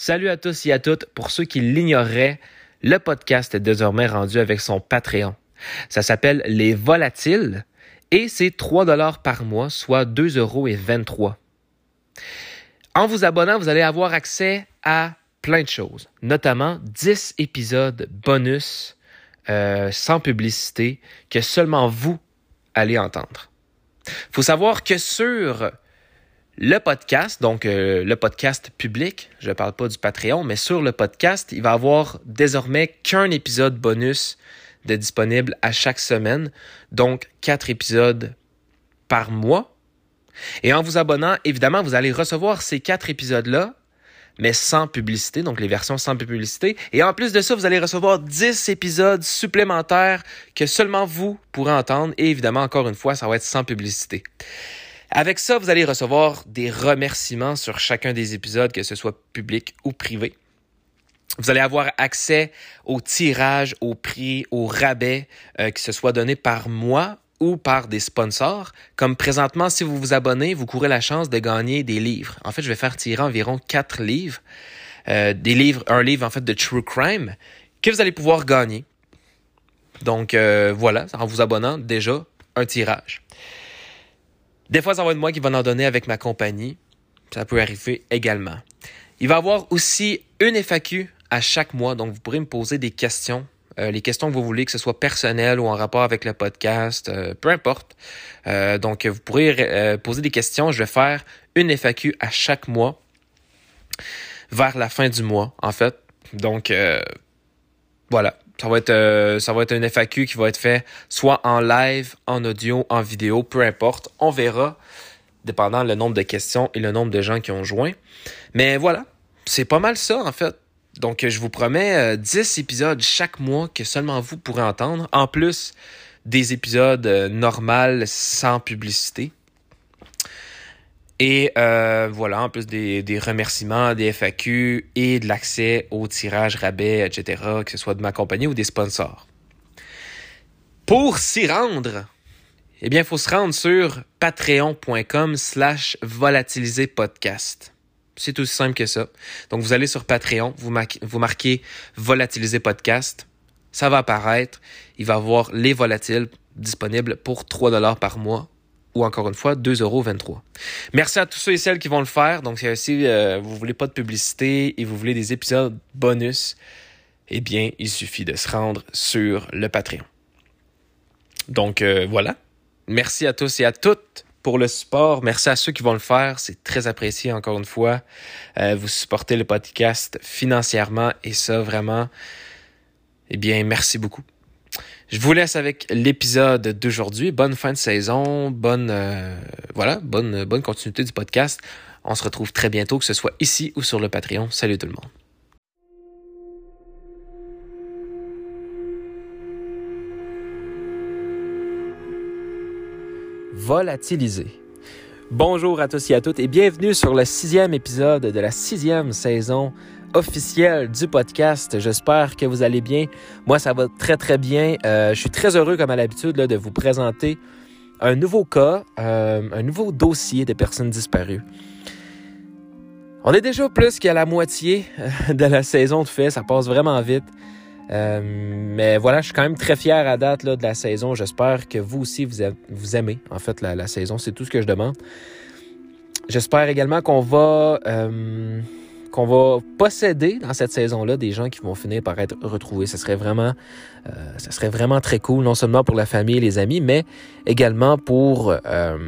Salut à tous et à toutes. Pour ceux qui l'ignoreraient, le podcast est désormais rendu avec son Patreon. Ça s'appelle Les Volatiles et c'est 3 dollars par mois, soit 2 euros et 23. En vous abonnant, vous allez avoir accès à plein de choses, notamment 10 épisodes bonus euh, sans publicité que seulement vous allez entendre. Faut savoir que sur le podcast, donc euh, le podcast public, je ne parle pas du Patreon, mais sur le podcast, il va avoir désormais qu'un épisode bonus de disponible à chaque semaine, donc quatre épisodes par mois. Et en vous abonnant, évidemment, vous allez recevoir ces quatre épisodes-là, mais sans publicité, donc les versions sans publicité. Et en plus de ça, vous allez recevoir 10 épisodes supplémentaires que seulement vous pourrez entendre. Et évidemment, encore une fois, ça va être sans publicité. Avec ça, vous allez recevoir des remerciements sur chacun des épisodes, que ce soit public ou privé. Vous allez avoir accès au tirage, au prix, au rabais, euh, que ce soit donné par moi ou par des sponsors. Comme présentement, si vous vous abonnez, vous courez la chance de gagner des livres. En fait, je vais faire tirer environ quatre livres. Euh, des livres, un livre en fait de True Crime que vous allez pouvoir gagner. Donc euh, voilà, en vous abonnant, déjà un tirage. Des fois, ça va être moi qui va en donner avec ma compagnie. Ça peut arriver également. Il va y avoir aussi une FAQ à chaque mois, donc vous pourrez me poser des questions. Euh, les questions que vous voulez, que ce soit personnelles ou en rapport avec le podcast, euh, peu importe. Euh, donc, vous pourrez poser des questions. Je vais faire une FAQ à chaque mois vers la fin du mois, en fait. Donc, voilà. Ça va être euh, ça va être un FAQ qui va être fait soit en live, en audio, en vidéo, peu importe. On verra, dépendant le nombre de questions et le nombre de gens qui ont joint. Mais voilà, c'est pas mal ça en fait. Donc je vous promets 10 euh, épisodes chaque mois que seulement vous pourrez entendre, en plus des épisodes euh, normaux sans publicité. Et euh, voilà, en plus des, des, remerciements, des FAQ et de l'accès au tirage rabais, etc., que ce soit de ma compagnie ou des sponsors. Pour s'y rendre, eh bien, il faut se rendre sur patreon.com slash volatiliser podcast. C'est aussi simple que ça. Donc, vous allez sur Patreon, vous, vous marquez volatiliser podcast. Ça va apparaître. Il va y avoir les volatiles disponibles pour 3 dollars par mois encore une fois 2,23 euros. Merci à tous ceux et celles qui vont le faire. Donc, si euh, vous voulez pas de publicité et vous voulez des épisodes bonus, eh bien, il suffit de se rendre sur le Patreon. Donc, euh, voilà. Merci à tous et à toutes pour le support. Merci à ceux qui vont le faire. C'est très apprécié, encore une fois. Euh, vous supportez le podcast financièrement et ça, vraiment, eh bien, merci beaucoup. Je vous laisse avec l'épisode d'aujourd'hui. Bonne fin de saison, bonne euh, voilà, bonne bonne continuité du podcast. On se retrouve très bientôt, que ce soit ici ou sur le Patreon. Salut tout le monde. Volatiliser. Bonjour à tous et à toutes et bienvenue sur le sixième épisode de la sixième saison officiel du podcast. J'espère que vous allez bien. Moi, ça va très, très bien. Euh, je suis très heureux, comme à l'habitude, de vous présenter un nouveau cas, euh, un nouveau dossier de personnes disparues. On est déjà plus qu'à la moitié euh, de la saison de fait. Ça passe vraiment vite. mais voilà, je suis quand même très fier à date là, de la saison. J'espère que vous aussi, vous, vous aimez en fait la saison. C'est tout ce que je demande. J'espère également qu'on va qu'on va posséder dans cette saison-là des gens qui vont finir par être retrouvés. Ce serait vraiment, euh, serait vraiment très cool, non seulement pour la famille et les amis, mais également pour, euh,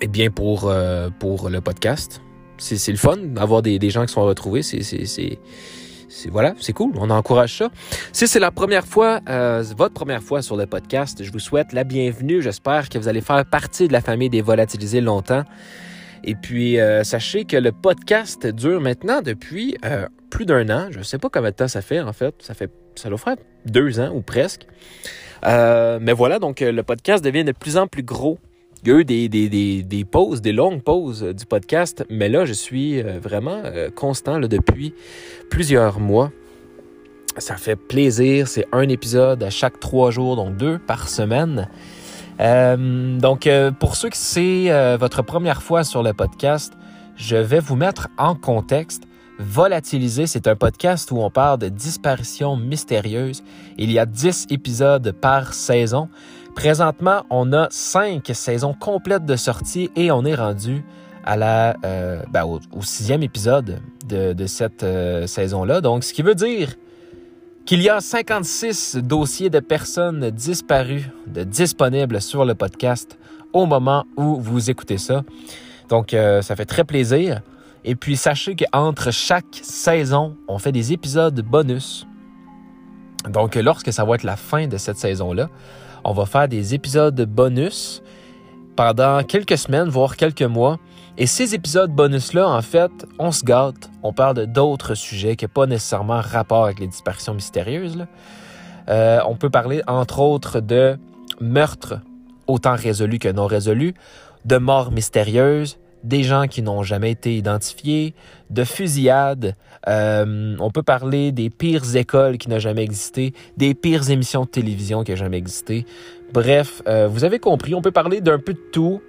eh bien pour, euh, pour le podcast. C'est le fun d'avoir des, gens qui sont retrouvés. C'est voilà, c'est cool. On encourage ça. Si c'est la première fois, votre première fois sur le podcast, je vous souhaite la bienvenue. J'espère que vous allez faire partie de la famille des volatilisés longtemps. Et puis, euh, sachez que le podcast dure maintenant depuis euh, plus d'un an. Je ne sais pas combien de temps ça fait, en fait. Ça fait, ça doit faire deux ans ou presque. Euh, mais voilà, donc le podcast devient de plus en plus gros. Il y a eu des, des, des, des pauses, des longues pauses du podcast, mais là, je suis vraiment constant là, depuis plusieurs mois. Ça fait plaisir. C'est un épisode à chaque trois jours, donc deux par semaine. Euh, donc, euh, pour ceux qui c'est euh, votre première fois sur le podcast, je vais vous mettre en contexte. Volatilisé, c'est un podcast où on parle de disparitions mystérieuses. Il y a 10 épisodes par saison. Présentement, on a 5 saisons complètes de sortie et on est rendu à la, ben, au, sixième épisode de, cette saison-là. Donc, ce qui veut dire qu'il y a 56 dossiers de personnes disparues de disponibles sur le podcast au moment où vous écoutez ça. Donc, euh, ça fait très plaisir. Et puis, sachez qu'entre chaque saison, on fait des épisodes bonus. Donc, lorsque ça va être la fin de cette saison-là, on va faire des épisodes bonus pendant quelques semaines, voire quelques mois. Et ces épisodes bonus-là, en fait, on se gâte. On parle d'autres sujets qui n'ont pas nécessairement rapport avec les disparitions mystérieuses. Euh, on peut parler, entre autres, de meurtres autant résolus que non résolus, de morts mystérieuses, des gens qui n'ont jamais été identifiés, de fusillades. Euh, on peut parler des pires écoles qui n'ont jamais existé, des pires émissions de télévision qui n'ont jamais existé. Bref, euh, vous avez compris, on peut parler d'un peu de tout.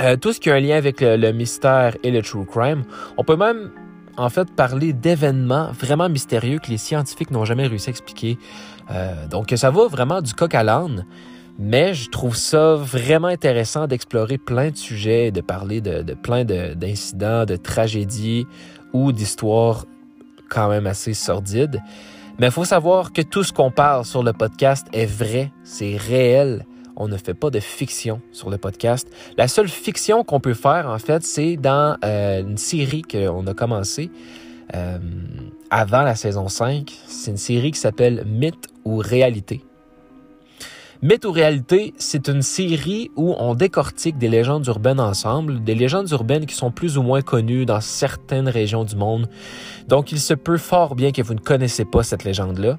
Euh, tout ce qui a un lien avec le, mystère et le true crime. On peut même, en fait, parler d'événements vraiment mystérieux que les scientifiques n'ont jamais réussi à expliquer. donc, ça va vraiment du coq à l'âne. Mais je trouve ça vraiment intéressant d'explorer plein de sujets, de parler de, plein d'incidents, de, tragédies ou d'histoires quand même assez sordides. Mais il faut savoir que tout ce qu'on parle sur le podcast est vrai, c'est réel. On ne fait pas de fiction sur le podcast. La seule fiction qu'on peut faire, en fait, c'est dans euh, une série qu'on a commencé euh, avant la saison 5. C'est une série qui s'appelle Mythe ou Réalité. Mythe ou réalité, c'est une série où on décortique des légendes urbaines ensemble, des légendes urbaines qui sont plus ou moins connues dans certaines régions du monde. Donc il se peut fort bien que vous ne connaissez pas cette légende-là.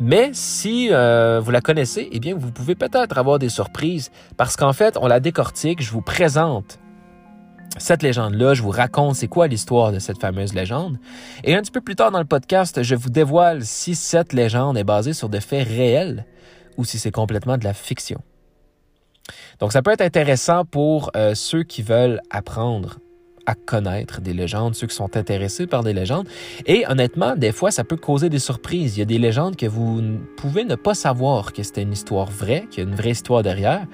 Mais si euh, vous la connaissez, eh bien vous pouvez peut-être avoir des surprises parce qu'en fait, on la décortique, je vous présente cette légende-là, je vous raconte c'est quoi l'histoire de cette fameuse légende. Et un petit peu plus tard dans le podcast, je vous dévoile si cette légende est basée sur des faits réels ou si c'est complètement de la fiction. Donc ça peut être intéressant pour euh, ceux qui veulent apprendre à connaître des légendes, ceux qui sont intéressés par des légendes. Et honnêtement, des fois, ça peut causer des surprises. Il y a des légendes que vous pouvez ne pas savoir que c'était une histoire vraie, qu'il y a une vraie histoire derrière.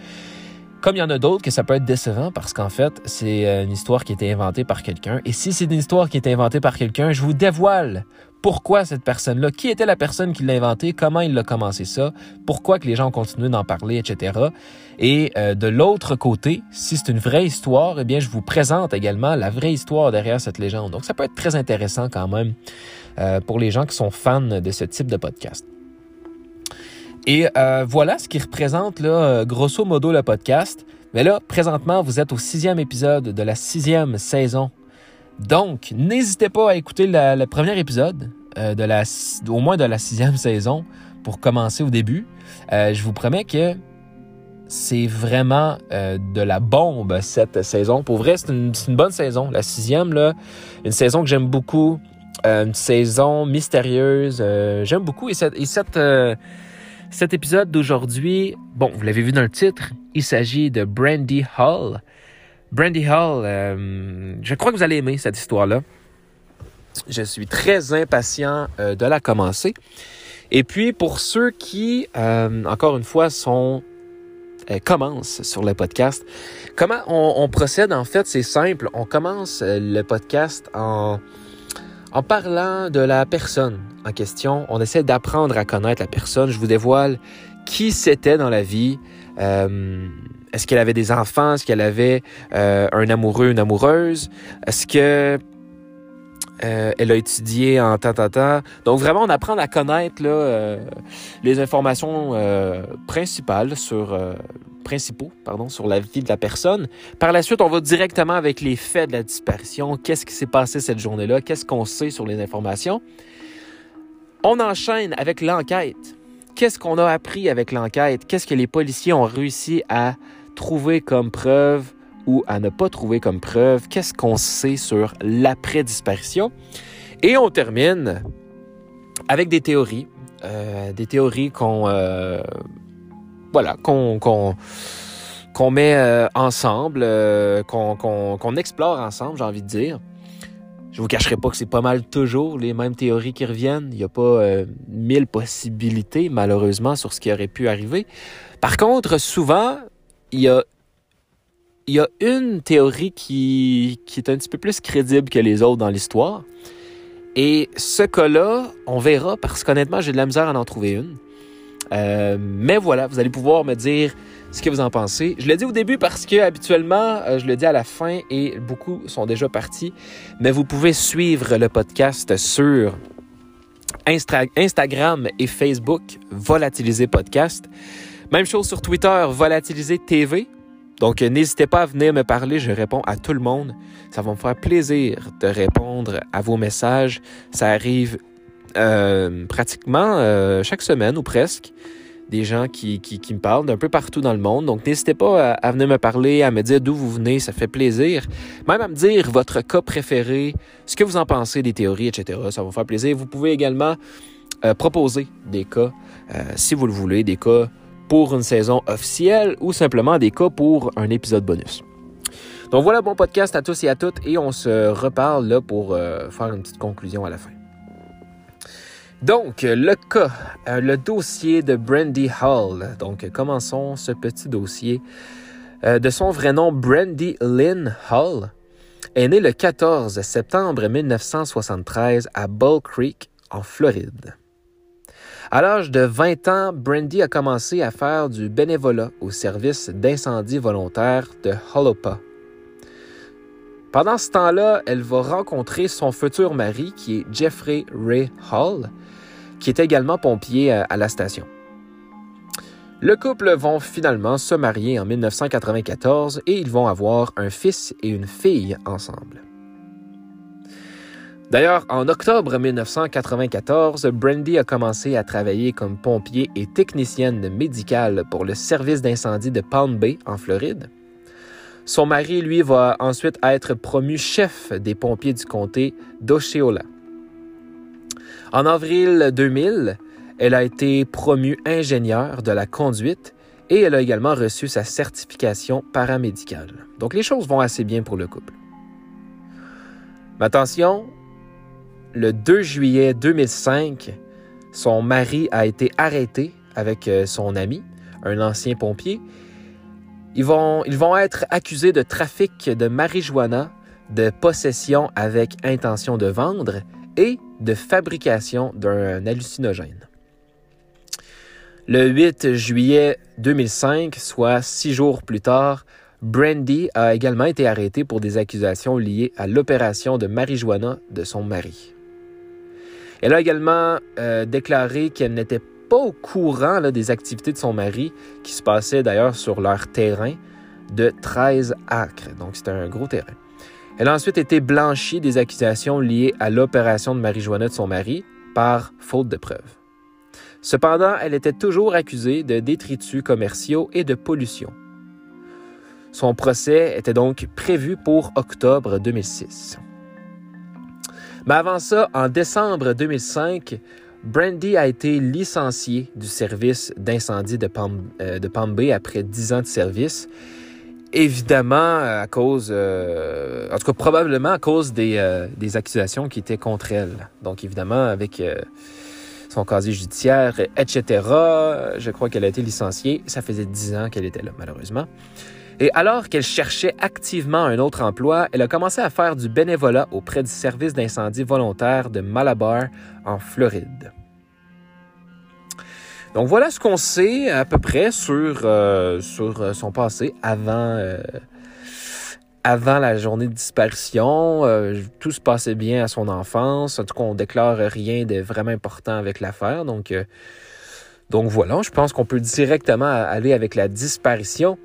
Comme il y en a d'autres que ça peut être décevant parce qu'en fait, c'est euh, une histoire qui a été inventée par quelqu'un. Et si c'est une histoire qui est inventée par quelqu'un, je vous dévoile pourquoi cette personne-là, qui était la personne qui l'a inventé, comment il a commencé ça, pourquoi que les gens ont continué d'en parler, etc. Et euh, de l'autre côté, si c'est une vraie histoire, eh bien, je vous présente également la vraie histoire derrière cette légende. Donc, ça peut être très intéressant quand même euh, pour les gens qui sont fans de ce type de podcast. Et euh, voilà ce qui représente, là, grosso modo, le podcast. Mais là, présentement, vous êtes au sixième épisode de la sixième saison donc, n'hésitez pas à écouter le premier épisode, euh, de la, au moins de la sixième saison, pour commencer au début. Euh, je vous promets que c'est vraiment euh, de la bombe cette saison. Pour vrai, c'est une, bonne saison. La sixième, là, une saison que j'aime beaucoup. une saison mystérieuse. j'aime beaucoup. Et cette, cet épisode d'aujourd'hui, bon, vous l'avez vu dans le titre, il s'agit de Brandy Hall. Brandy Hall, euh, je crois que vous allez aimer cette histoire-là. Je suis très impatient euh, de la commencer. Et puis, pour ceux qui, euh, encore une fois, sont commencent sur le podcast, comment on, procède en fait, c'est simple. On commence le podcast en, en parlant de la personne en question. On essaie d'apprendre à connaître la personne. Je vous dévoile qui c'était dans la vie. Est-ce qu'elle avait des enfants? Est-ce qu'elle avait euh, un amoureux, une amoureuse? Est-ce que euh, elle a étudié en tant, tant, tant? Donc vraiment, on apprend à connaître là, euh, les informations principales sur principaux, pardon, sur la vie de la personne. Par la suite, on va directement avec les faits de la disparition. Qu'est-ce qui s'est passé cette journée-là? Qu'est-ce qu'on sait sur les informations? On enchaîne avec l'enquête. Qu'est-ce qu'on a appris avec l'enquête? Qu'est-ce que les policiers ont réussi à trouver comme preuve ou à ne pas trouver comme preuve, qu'est-ce qu'on sait sur l'après-disparition? Et on termine avec des théories, euh, des théories qu'on euh, met euh, ensemble, qu'on explore ensemble, j'ai envie de dire. Je vous cacherai pas que c'est pas mal toujours les mêmes théories qui reviennent. Il n'y a pas euh, mille possibilités, malheureusement, sur ce qui aurait pu arriver. Par contre, souvent, il y a, une théorie qui, qui est un petit peu plus crédible que les autres dans l'histoire. Et ce cas-là, on verra parce qu'honnêtement, j'ai de la misère à en trouver une. Euh, mais voilà, vous allez pouvoir me dire ce que vous en pensez. Je l'ai dit au début parce que habituellement, euh, je le dis à la fin et beaucoup sont déjà partis. Mais vous pouvez suivre le podcast sur Instagram et Facebook, Volatiliser Podcast. Même chose sur Twitter, Volatiliser TV. Donc, n'hésitez pas à venir me parler, je réponds à tout le monde. Ça va me faire plaisir de répondre à vos messages. Ça arrive euh, pratiquement euh, chaque semaine ou presque. Des gens qui, qui, me parlent d'un peu partout dans le monde. Donc, n'hésitez pas à, venir me parler, à me dire d'où vous venez, ça fait plaisir. Même à me dire votre cas préféré, ce que vous en pensez des théories, etc. Ça va me faire plaisir. Vous pouvez également euh, proposer des cas, si vous le voulez, des cas pour une saison officielle ou simplement des cas pour un épisode bonus. Donc voilà, bon podcast à tous et à toutes et on se reparle là pour euh, faire une petite conclusion à la fin. Donc, le cas, euh, le dossier de Brandy Hall. Donc, commençons ce petit dossier. Euh, de son vrai nom, Brandy Lynn Hall, est née le 14 septembre 1973 à Bull Creek, en Floride. À l'âge de 20 ans, Brandy a commencé à faire du bénévolat au service d'incendie volontaire de Holopa. Pendant ce temps-là, elle va rencontrer son futur mari, qui est Jeffrey Ray Hall, qui est également pompier à la station. Le couple vont finalement se marier en 1994 et ils vont avoir un fils et une fille ensemble. D'ailleurs, en octobre 1994, Brandy a commencé à travailler comme pompier et technicienne médicale pour le service d'incendie de Palm Bay, en Floride. Son mari, lui, va ensuite être promu chef des pompiers du comté d'Osceola. En avril 2000, elle a été promue ingénieure de la conduite et elle a également reçu sa certification paramédicale. Donc les choses vont assez bien pour le couple. Mais attention, le 2 juillet 2005, son mari a été arrêté avec euh, son ami, un ancien pompier. Ils vont, être accusés de trafic de marijuana, de possession avec intention de vendre et de fabrication d'un hallucinogène. Le 8 juillet 2005, soit six jours plus tard, Brandy a également été arrêtée pour des accusations liées à l'opération de marijuana de son mari. Elle a également euh, déclaré qu'elle n'était pas au courant des activités de son mari, qui se passaient d'ailleurs sur leur terrain de 13 acres. Donc, c'était un terrain. Elle a ensuite été blanchie des accusations liées à l'opération de marijuana de son mari par faute de preuves. Cependant, elle était toujours accusée de détritus commerciaux et de pollution. Son procès était donc prévu pour octobre 2006. Mais avant ça, en décembre 2005, Brandy a été licencié du service d'incendie de, Palm, euh, après dix ans de service. Évidemment, à cause, euh, en tout cas probablement à cause des, euh, des, accusations qui étaient contre elle. Donc évidemment, avec son casier judiciaire, etc., je crois qu'elle a été licenciée. Ça faisait dix ans qu'elle était là, malheureusement. Et alors qu'elle cherchait activement un autre emploi, elle a commencé à faire du bénévolat auprès du service d'incendie volontaire de Malabar en Floride. Donc voilà ce qu'on sait à peu près sur, euh, sur euh, son passé avant, euh, avant la journée de disparition. tout se passait bien à son enfance. En tout cas, on déclare rien de vraiment important avec l'affaire. Donc, donc voilà, je pense qu'on peut directement aller avec la disparition.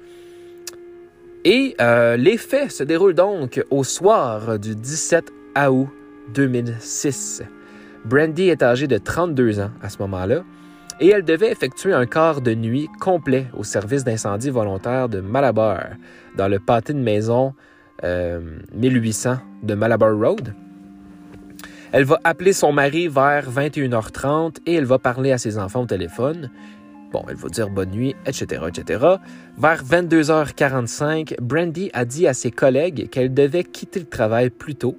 Et euh, les faits se déroulent donc au soir du 17 août 2006. Brandy est âgée de 32 ans à ce moment-là et elle devait effectuer un quart de nuit complet au service d'incendie volontaire de Malabar, dans le pâté de maison 1800 euh, de Malabar Road. Elle va appeler son mari vers 21h30 et elle va parler à ses enfants au téléphone. Bon, elle va dire bonne nuit, etc., etc. Vers 22h45, Brandy a dit à ses collègues qu'elle devait quitter le travail plus tôt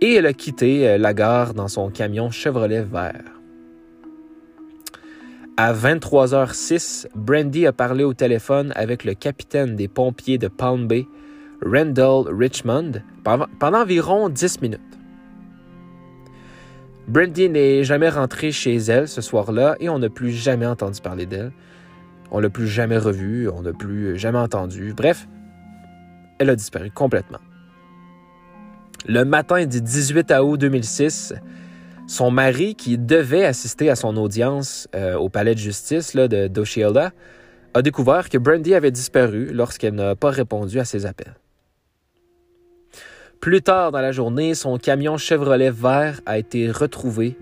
et elle a quitté euh, la gare dans son camion Chevrolet vert. À 23h06, Brandy a parlé au téléphone avec le capitaine des pompiers de Palm Bay, Randall Richmond, pendant environ 10 minutes. Brandy n'est jamais rentrée chez elle ce soir-là et on n'a plus jamais entendu parler d'elle. On l'a plus jamais revue, on n'a plus jamais entendu. Bref, elle a disparu complètement. Le matin du 18 août 2006, son mari, qui devait assister à son audience euh, au palais de justice de d'Oshielda, a découvert que Brandy avait disparu lorsqu'elle n'a pas répondu à ses appels. Plus tard dans la journée, son camion Chevrolet vert a été retrouvé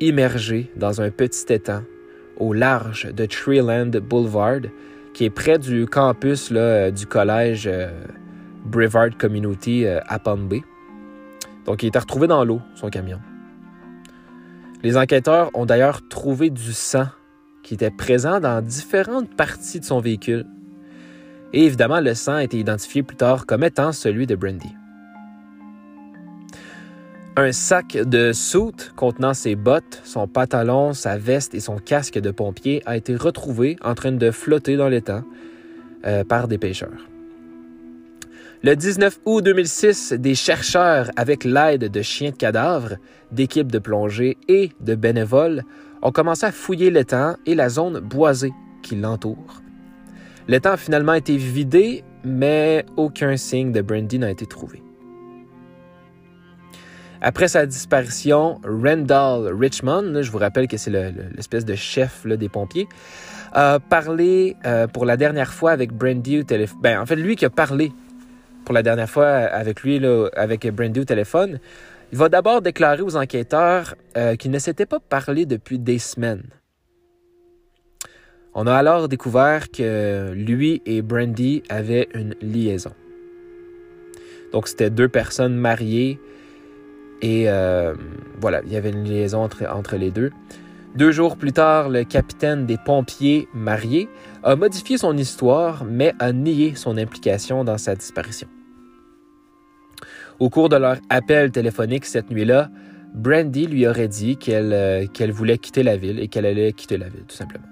immergé dans un petit étang au large de Treeland Boulevard, qui est près du campus là, du collège euh, Brevard Community euh, à Palm Bay. Donc, il était retrouvé dans l'eau, son camion. Les enquêteurs ont d'ailleurs trouvé du sang qui était présent dans différentes parties de son véhicule. Et évidemment, le sang a été identifié plus tard comme étant celui de Brandy. Un sac de soute contenant ses bottes, son pantalon, sa veste et son casque de pompier a été retrouvé en train de flotter dans l'étang euh, par des pêcheurs. Le 19 août 2006, des chercheurs, avec l'aide de chiens de cadavres, d'équipes de plongée et de bénévoles, ont commencé à fouiller l'étang et la zone boisée qui l'entoure. L'étang a finalement été vidé, mais aucun signe de Brandy n'a été trouvé. Après sa disparition, Randall Richmond, je vous rappelle que c'est l'espèce de chef des pompiers, a parlé euh, pour la dernière fois avec Brandy au téléphone. Ben, en fait, lui qui a parlé pour la dernière fois avec lui, avec Brandy au téléphone, il va d'abord déclarer aux enquêteurs euh, qu'il ne s'était pas parlé depuis des semaines. On a alors découvert que lui et Brandy avaient une liaison. Donc, c'était deux personnes mariées et euh, voilà, il y avait une liaison entre, entre les deux. Deux jours plus tard, le capitaine des pompiers mariés a modifié son histoire, mais a nié son implication dans sa disparition. Au cours de leur appel téléphonique cette nuit-là, Brandy lui aurait dit qu'elle euh, qu'elle voulait quitter la ville et qu'elle allait quitter la ville, tout simplement.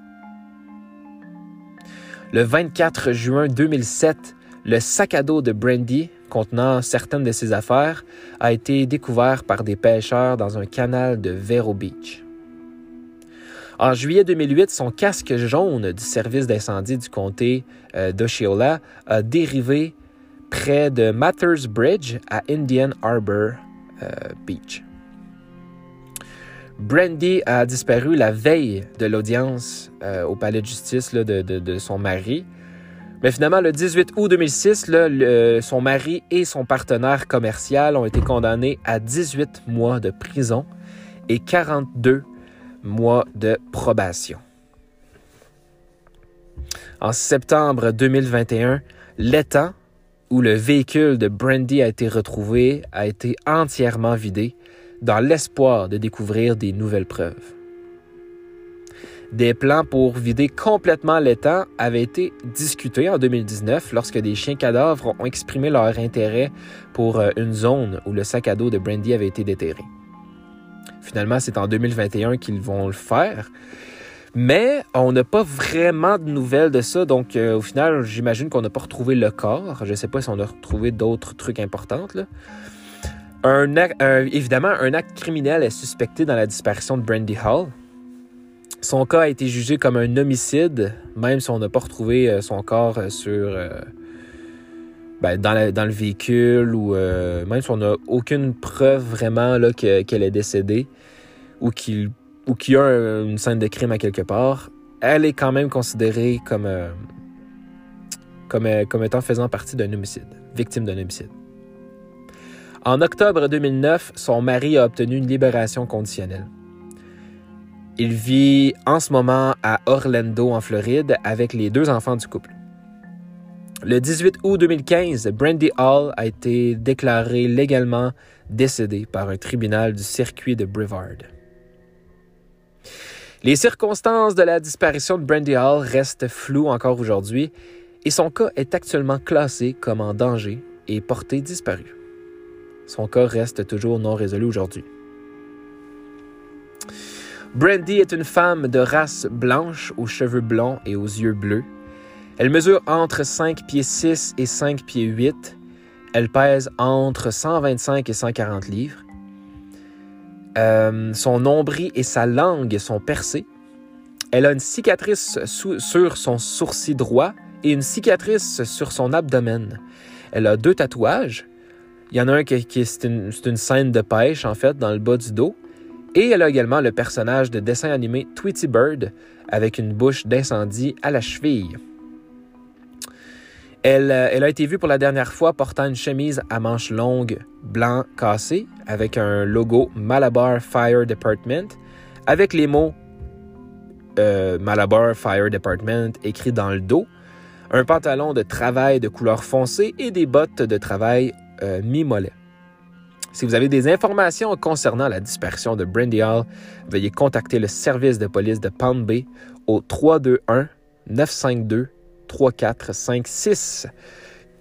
Le 24 juin 2007, le sac à dos de Brandy contenant certaines de ses affaires, a été découvert par des pêcheurs dans un canal de Vero Beach. En juillet 2008, son casque jaune du service d'incendie du comté euh, a dérivé près de Mathers Bridge à Indian Harbor euh, Beach. Brandy a disparu la veille de l'audience euh, au palais de justice de, son mari mais finalement, le 18 août 2006, son mari et son partenaire commercial ont été condamnés à 18 mois de prison et 42 mois de probation. En septembre 2021, l'étang où le véhicule de Brandy a été retrouvé a été entièrement vidé dans l'espoir de découvrir des nouvelles preuves. Des plans pour vider complètement l'étang avaient été discutés en 2019 lorsque des chiens cadavres ont exprimé leur intérêt pour euh, une zone où le sac à dos de Brandy avait été déterré. Finalement, c'est en 2021 qu'ils vont le faire. Mais on n'a pas vraiment de nouvelles de ça, donc euh, au final, j'imagine qu'on n'a pas retrouvé le corps. Je ne sais pas si on a retrouvé d'autres trucs importants. évidemment, un acte criminel est suspecté dans la disparition de Brandy Hall. Son cas a été jugé comme un homicide, même si on n'a pas retrouvé euh, son corps euh, sur, euh, ben, dans, le véhicule ou même si on n'a aucune preuve vraiment qu'elle est décédée ou qu'il y a une scène de crime à quelque part. Elle est quand même considérée comme, comme, comme étant faisant partie d'un homicide, victime d'un homicide. En octobre 2009, son mari a obtenu une libération conditionnelle. Il vit en ce moment à Orlando, en Floride, avec les deux enfants du couple. Le 18 août 2015, Brandy Hall a été déclarée légalement décédée par un tribunal du circuit de Brevard. Les circonstances de la disparition de Brandy Hall restent floues encore aujourd'hui et son cas est actuellement classé comme en danger et porté disparu. Son cas reste toujours non résolu aujourd'hui. Brandy est une femme de race blanche aux cheveux blonds et aux yeux bleus. Elle mesure entre 5 pieds 6 et 5 pieds 8. Elle pèse entre 125 et 140 livres. Euh, son nombril et sa langue sont percés. Elle a une cicatrice sur son sourcil droit et une cicatrice sur son abdomen. Elle a deux tatouages. Il y en a un qui, est, une, une, scène de pêche, en fait, dans le bas du dos. Et elle a également le personnage de dessin animé Tweety Bird avec une bouche d'incendie à la cheville. Elle, euh, elle, a été vue pour la dernière fois portant une chemise à manches longues blanc cassé avec un logo Malabar Fire Department avec les mots euh, Malabar Fire Department écrit dans le dos, un pantalon de travail de couleur foncée et des bottes de travail euh, mi-mollet. Si vous avez des informations concernant la dispersion de Brandy Hall, veuillez contacter le service de police de Palm Bay au 321 952 3456.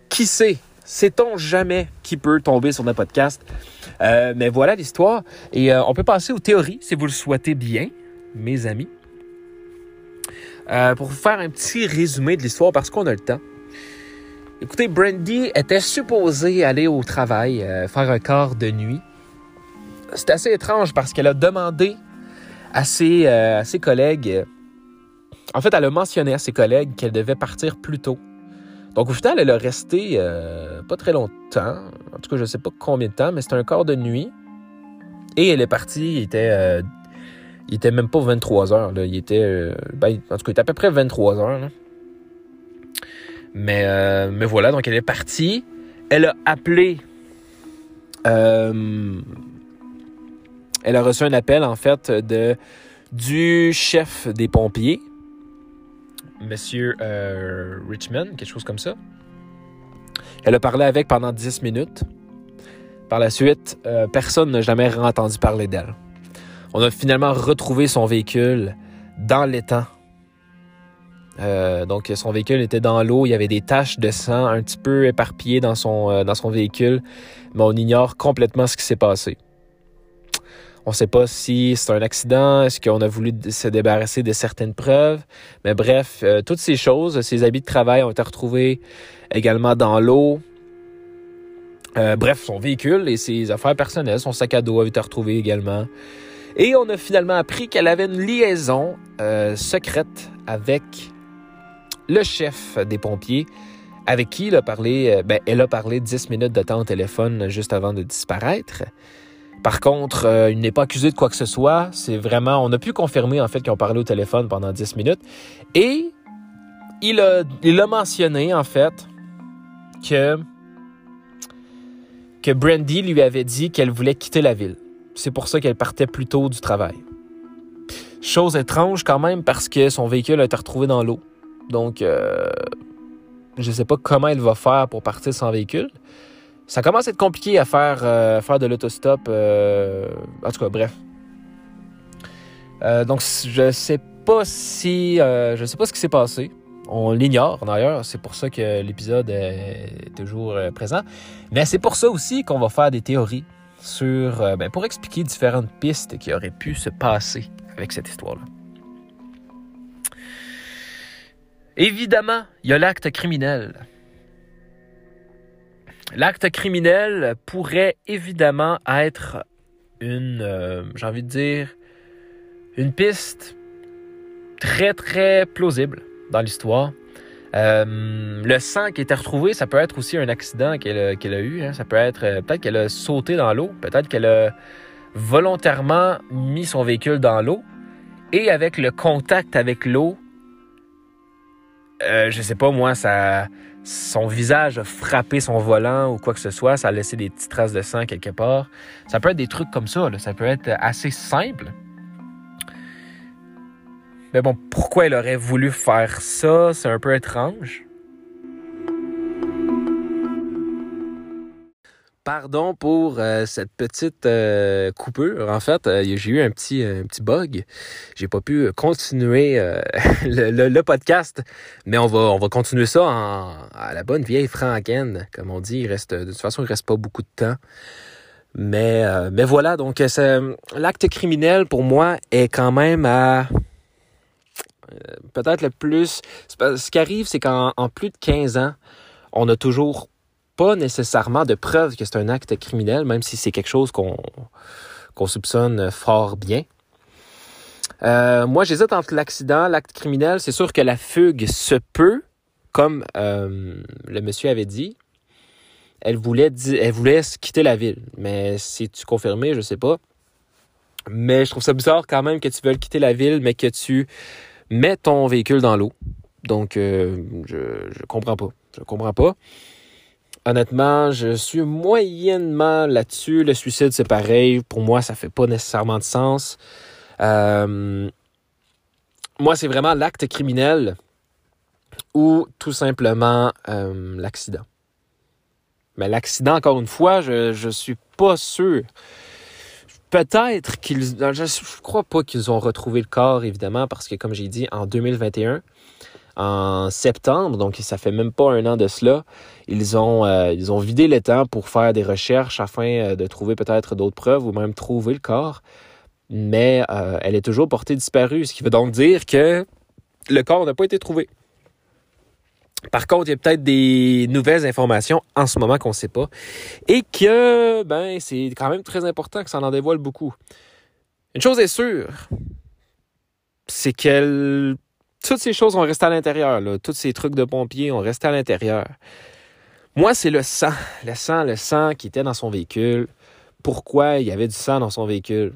Qui sait? Sait-on jamais qui peut tomber sur notre podcast? Euh, mais voilà l'histoire. Et on peut passer aux théories si vous le souhaitez bien, mes amis. Euh, pour vous faire un petit résumé de l'histoire parce qu'on a le temps. Écoutez, Brandy était supposée aller au travail, euh, faire un quart de nuit. C'est assez étrange parce qu'elle a demandé à ses, euh, à ses collègues, en fait, elle a mentionné à ses collègues qu'elle devait partir plus tôt. Donc au final, elle a resté pas très longtemps, en tout cas je ne sais pas combien de temps, mais c'était un quart de nuit. Et elle est partie, il était il était même pas 23 heures. Là. Il était. Euh, ben, en tout cas, il était à peu près 23 heures. Mais, euh, mais voilà, donc elle est partie. Elle a appelé. Euh, elle a reçu un appel, en fait, de, du chef des pompiers, Monsieur Richmond, quelque chose comme ça. Elle a parlé avec pendant 10 minutes. Par la suite, personne n'a jamais entendu parler d'elle. On a finalement retrouvé son véhicule dans l'étang. Euh, donc son véhicule était dans l'eau, il y avait des taches de sang un petit peu éparpillées dans son, euh, véhicule, mais on ignore complètement ce qui s'est passé. On ne sait pas si c'est un accident, est-ce qu'on a voulu se débarrasser de certaines preuves, mais bref, euh, toutes ces choses, ses habits de travail ont été retrouvés également dans l'eau. bref, son véhicule et ses affaires personnelles, son sac à dos a été retrouvé également. Et on a finalement appris qu'elle avait une liaison secrète avec le chef des pompiers, avec qui il a parlé, euh, ben, elle a parlé 10 minutes de temps au téléphone juste avant de disparaître. Par contre, euh, il n'est pas accusé de quoi que ce soit. C'est vraiment, on a pu confirmer en fait qu'ils ont parlé au téléphone pendant 10 minutes. Et il a, mentionné en fait que que Brandy lui avait dit qu'elle voulait quitter la ville. C'est pour ça qu'elle partait plus tôt du travail. Chose étrange quand même parce que son véhicule a été retrouvé dans l'eau. Donc, euh, je ne sais pas comment elle va faire pour partir sans véhicule. Ça commence à être compliqué à faire, euh, faire de l'autostop. Euh, en tout cas, bref. donc, je sais pas si. je sais pas ce qui s'est passé. On l'ignore d'ailleurs, c'est pour ça que l'épisode est toujours présent. Mais c'est pour ça aussi qu'on va faire des théories sur, ben, pour expliquer différentes pistes qui auraient pu se passer avec cette histoire-là. Évidemment, il y a l'acte criminel. L'acte criminel pourrait évidemment être une, euh, j'ai envie de dire, une piste très très plausible dans l'histoire. Euh, le sang qui était retrouvé, ça peut être aussi un accident qu'elle a, eu. Hein. Ça peut être euh, peut-être qu'elle a sauté dans l'eau, peut-être qu'elle a volontairement mis son véhicule dans l'eau et avec le contact avec l'eau, euh, je sais pas moi, ça, son visage a frappé son volant ou quoi que ce soit, ça a laissé des petites traces de sang quelque part. Ça peut être des trucs comme ça, ça peut être assez simple. Mais bon, pourquoi elle aurait voulu faire ça, c'est un peu étrange. Pardon pour euh, cette petite euh, coupure. En fait, euh, j'ai eu un petit, un petit bug. J'ai pas pu continuer le, podcast, mais on va, on va continuer ça à la bonne vieille francaine, comme on dit. Il reste, de toute façon, il reste pas beaucoup de temps. Mais, euh, mais voilà, donc l'acte criminel pour moi est quand même à peut-être le plus. Ce qui arrive, c'est qu'en plus de 15 ans, on n'a toujours pas nécessairement de preuves que c'est un acte criminel, même si c'est quelque chose qu'on soupçonne fort bien. Euh, moi, j'hésite entre l'accident, l'acte criminel. C'est sûr que la fugue se peut, comme euh, le monsieur avait dit. Elle voulait, elle voulait quitter la ville. Mais c'est-tu confirmé? Je sais pas. Mais je trouve ça bizarre quand même que tu veuilles quitter la ville, mais que tu mets ton véhicule dans l'eau. Donc, euh, je, je comprends pas. Je comprends pas. Honnêtement, je suis moyennement là-dessus. Le suicide, c'est pareil. Pour moi, ça fait pas nécessairement de sens. Euh, moi, c'est vraiment l'acte criminel ou tout simplement euh, l'accident. Mais l'accident, encore une fois, je ne suis pas sûr. Peut-être qu'ils... Je ne crois pas qu'ils ont retrouvé le corps, évidemment, parce que, comme j'ai dit, en 2021, en septembre, donc ça fait même pas un an de cela, ils ont, euh, ils ont vidé le temps pour faire des recherches afin de trouver peut-être d'autres preuves ou même trouver le corps mais euh, elle est toujours portée disparue, ce qui veut donc dire que le corps n'a pas été trouvé. Par contre, il y a peut-être des nouvelles informations en ce moment qu'on ne sait pas et que ben c'est quand même très important que ça en dévoile beaucoup. Une chose est sûre, c'est que toutes ces choses ont resté à l'intérieur, tous ces trucs de pompiers ont resté à l'intérieur. Moi, c'est le sang, le sang, le sang qui était dans son véhicule. Pourquoi il y avait du sang dans son véhicule?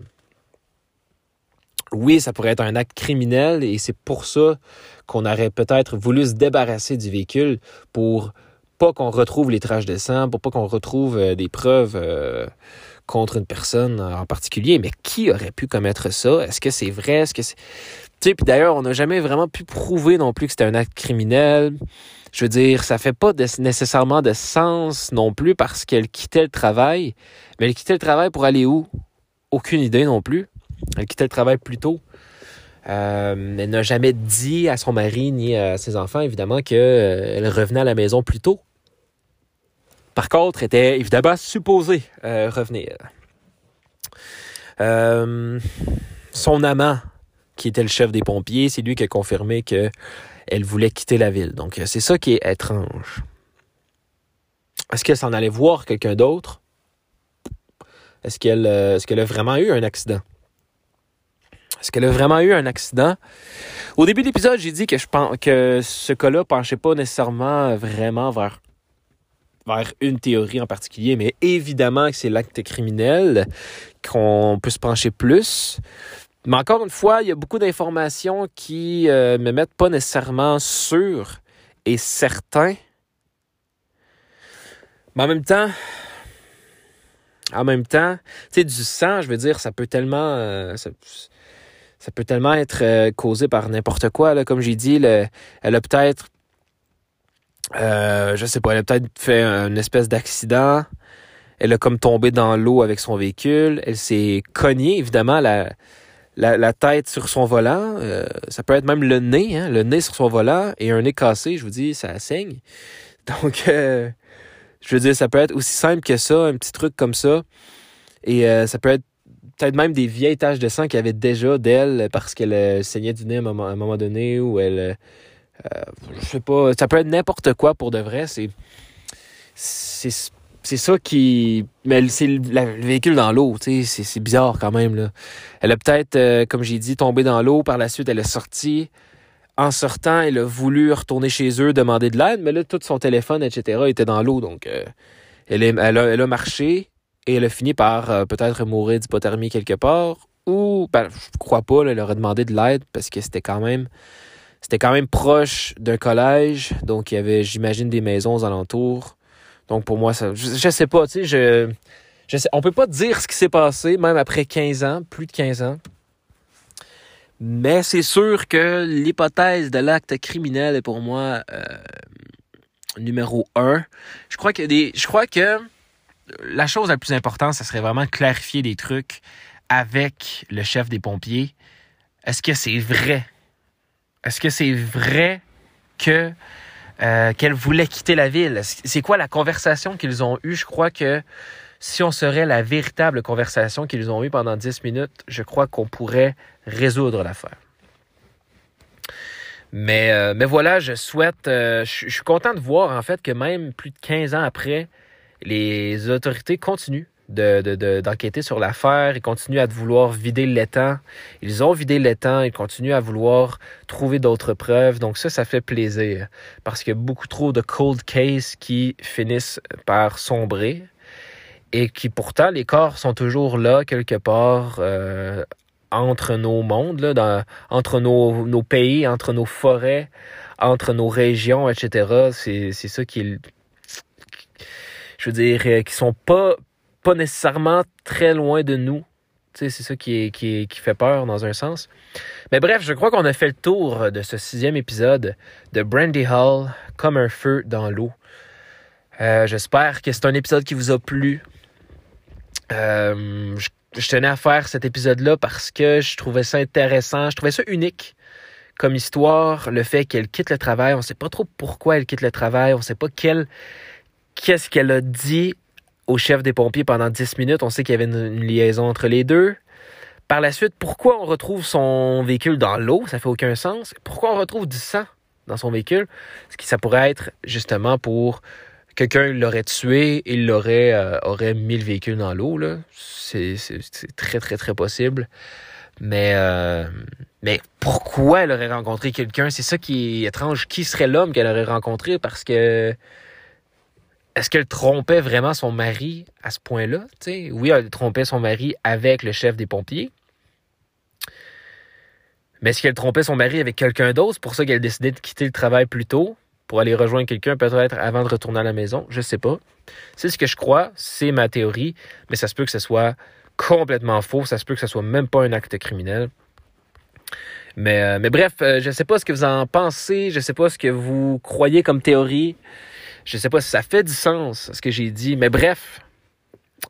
oui, ça pourrait être un acte criminel et c'est pour ça qu'on aurait peut-être voulu se débarrasser du véhicule pour pas qu'on retrouve les traces de sang, pour pas qu'on retrouve euh, des preuves euh, contre une personne en particulier. Mais qui aurait pu commettre ça? Est-ce que c'est vrai? Est-ce que c'est... Sais, puis d'ailleurs, on n'a jamais vraiment pu prouver non plus que c'était un acte criminel. Je veux dire, ça fait pas nécessairement de sens non plus parce qu'elle quittait le travail. Mais elle quittait le travail pour aller où? Aucune idée non plus. Elle quittait le travail plus tôt. Euh, elle n'a jamais dit à son mari ni à ses enfants, évidemment, qu'elle euh, revenait à la maison plus tôt. Par contre, elle était évidemment supposée euh, revenir. son amant, qui était le chef des pompiers, c'est lui qui a confirmé qu'elle voulait quitter la ville. Donc, c'est ça qui est étrange. Est-ce qu'elle s'en allait voir quelqu'un d'autre? Est-ce qu'elle est qu'elle a vraiment eu un accident? Est-ce qu'elle a vraiment eu un accident? Au début de l'épisode, j'ai dit que je pense que ce cas-là penchait pas nécessairement vraiment vers, vers une théorie en particulier, mais évidemment que c'est l'acte criminel qu'on peut se pencher plus. Mais encore une fois, il y a beaucoup d'informations qui ne euh, me mettent pas nécessairement sûr et certain. Mais en même temps, en même temps, tu sais, du sang, je veux dire, ça peut tellement. Euh, ça peut tellement être euh, causé par n'importe quoi. Comme j'ai dit, elle a peut-être, euh, je sais pas, elle a peut-être fait une espèce d'accident. Elle a comme tombé dans l'eau avec son véhicule. Elle s'est cognée, évidemment, la, la, tête sur son volant. Euh, ça peut être même le nez, hein, le nez sur son volant et un nez cassé, je vous dis, ça saigne. Donc, euh, je veux dire, ça peut être aussi simple que ça, un petit truc comme ça. Et ça peut être peut-être même des vieilles taches de sang qu'il y avait déjà d'elle parce qu'elle euh, saignait du nez à un moment, donné ou elle. Euh, euh, je sais pas. Ça peut être n'importe quoi pour de vrai. C'est ça qui. Mais c'est le, véhicule dans l'eau, tu sais. C'est bizarre quand même, là. Elle a peut-être, comme j'ai dit, tombé dans l'eau. Par la suite, elle est sortie. En sortant, elle a voulu retourner chez eux, demander de l'aide, mais là, tout son téléphone, etc., était dans l'eau. Donc, elle, elle, a, elle a marché et elle a fini par euh, peut-être mourir d'hypothermie quelque part. Ou, ben, je crois pas, elle aurait demandé de l'aide parce que c'était quand même c'était quand même proche d'un collège. Donc, il y avait, j'imagine, des maisons aux alentours. Donc, pour moi, ça, je, sais pas, tu sais, je, on peut pas dire ce qui s'est passé, même après 15 ans, plus de 15 ans. Mais c'est sûr que l'hypothèse de l'acte criminel est pour moi euh, numéro un. Je crois que je crois que la chose la plus importante, ce serait vraiment clarifier des trucs avec le chef des pompiers. Est-ce que c'est vrai? Est-ce que c'est vrai que euh, qu'elle voulait quitter la ville? C'est quoi la conversation qu'ils ont eue? Je crois que si on serait la véritable conversation qu'ils ont eue pendant 10 minutes, je crois qu'on pourrait résoudre l'affaire. Mais, euh, voilà, je souhaite, euh, je, suis content de voir en fait que même plus de 15 ans après, les autorités continuent d'enquêter de, sur l'affaire, ils continuent à vouloir vider l'étang. Ils ont vidé l'étang, ils continuent à vouloir trouver d'autres preuves. Donc ça, ça fait plaisir parce qu'il y a beaucoup trop de cold cases qui finissent par sombrer et qui pourtant, les corps sont toujours là quelque part euh, entre nos mondes, là, entre nos, nos, pays, entre nos forêts, entre nos régions, etc. C'est ça qui je veux dire, euh, qui sont pas, pas nécessairement très loin de nous. C'est ça qui, fait peur dans un sens. Mais bref, je crois qu'on a fait le tour de ce sixième épisode de Brandy Hall comme un feu dans l'eau. Euh, j'espère que c'est un épisode qui vous a plu. Euh, je tenais à faire cet épisode-là parce que je trouvais ça intéressant, je trouvais ça unique comme histoire, le fait qu'elle quitte le travail, on ne sait pas trop pourquoi elle quitte le travail, on ne sait pas qu'est-ce qu'elle a dit au chef des pompiers pendant 10 minutes, on sait qu'il y avait une, liaison entre les deux. Par la suite, pourquoi on retrouve son véhicule dans l'eau, ça fait aucun sens. Pourquoi on retrouve du sang dans son véhicule, ce qui ça pourrait être justement pour quelqu'un l'aurait tué, il l'aurait euh, aurait mis le véhicule dans l'eau. C'est, très, très, très possible. Mais, euh, mais pourquoi elle aurait rencontré quelqu'un? C'est ça qui est étrange. Qui serait l'homme qu'elle aurait rencontré? Parce que est-ce qu'elle trompait vraiment son mari à ce point-là? Oui, elle trompait son mari avec le chef des pompiers. Mais est-ce qu'elle trompait son mari avec quelqu'un d'autre? C'est pour ça qu'elle décidait de quitter le travail plus tôt pour aller rejoindre quelqu'un peut-être avant de retourner à la maison? Je sais pas. C'est ce que je crois, c'est ma théorie, mais ça se peut que ce soit complètement faux, ça se peut que ce soit même pas un acte criminel. Mais, euh, mais bref, euh, je sais pas ce que vous en pensez, je sais pas ce que vous croyez comme théorie. Je sais pas si ça fait du sens ce que j'ai dit, mais bref,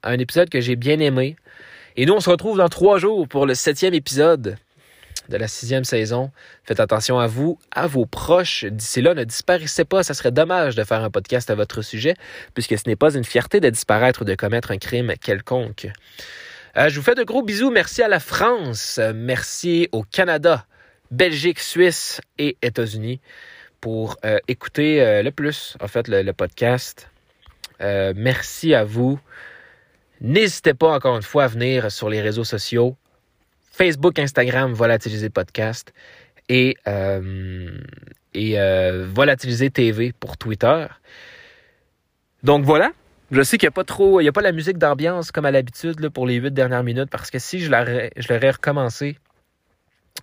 un épisode que j'ai bien aimé. Et nous, on se retrouve dans trois jours pour le septième épisode de la sixième saison. Faites attention à vous, à vos proches. D'ici là, ne disparaissez pas. Ça serait dommage de faire un podcast à votre sujet, puisque ce n'est pas une fierté de disparaître ou de commettre un crime quelconque. Euh, je vous fais de gros bisous. Merci à la France. Merci au Canada, Belgique, Suisse et États-Unis pour euh, écouter euh, le plus, en fait, le, podcast. merci à vous. N'hésitez pas encore une fois à venir sur les réseaux sociaux. Facebook, Instagram, Volatiliser Podcast et, euh, et euh, Volatiliser TV pour Twitter. Donc voilà. Je sais qu'il n'y a pas trop, il y a pas la musique d'ambiance comme à l'habitude pour les huit dernières minutes parce que si je l'aurais, je l'aurais recommencé,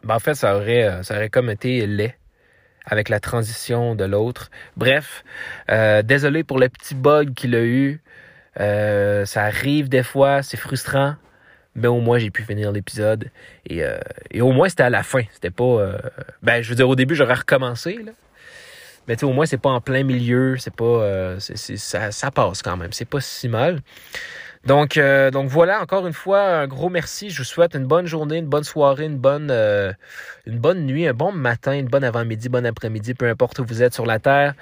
ben en fait ça aurait, euh, ça aurait comme été laid avec la transition de l'autre. Bref, euh, désolé pour le petit bug qu'il a eu. Euh, ça arrive des fois, c'est frustrant mais au moins j'ai pu finir l'épisode. Et, euh, et, au moins c'était à la fin. C'était pas. Ben, je veux dire, au début, j'aurais recommencé, là. Mais tu sais, au moins, c'est pas en plein milieu. C'est pas. Ça, ça passe quand même. C'est pas si mal. Donc, donc voilà, encore une fois, un gros merci. Je vous souhaite une bonne journée, une bonne soirée, une bonne, une bonne nuit, un bon matin, une bonne avant-midi, bon après-midi, peu importe où vous êtes sur la Terre.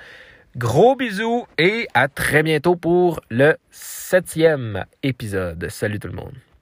Gros bisous et à très bientôt pour le septième épisode. Salut tout le monde.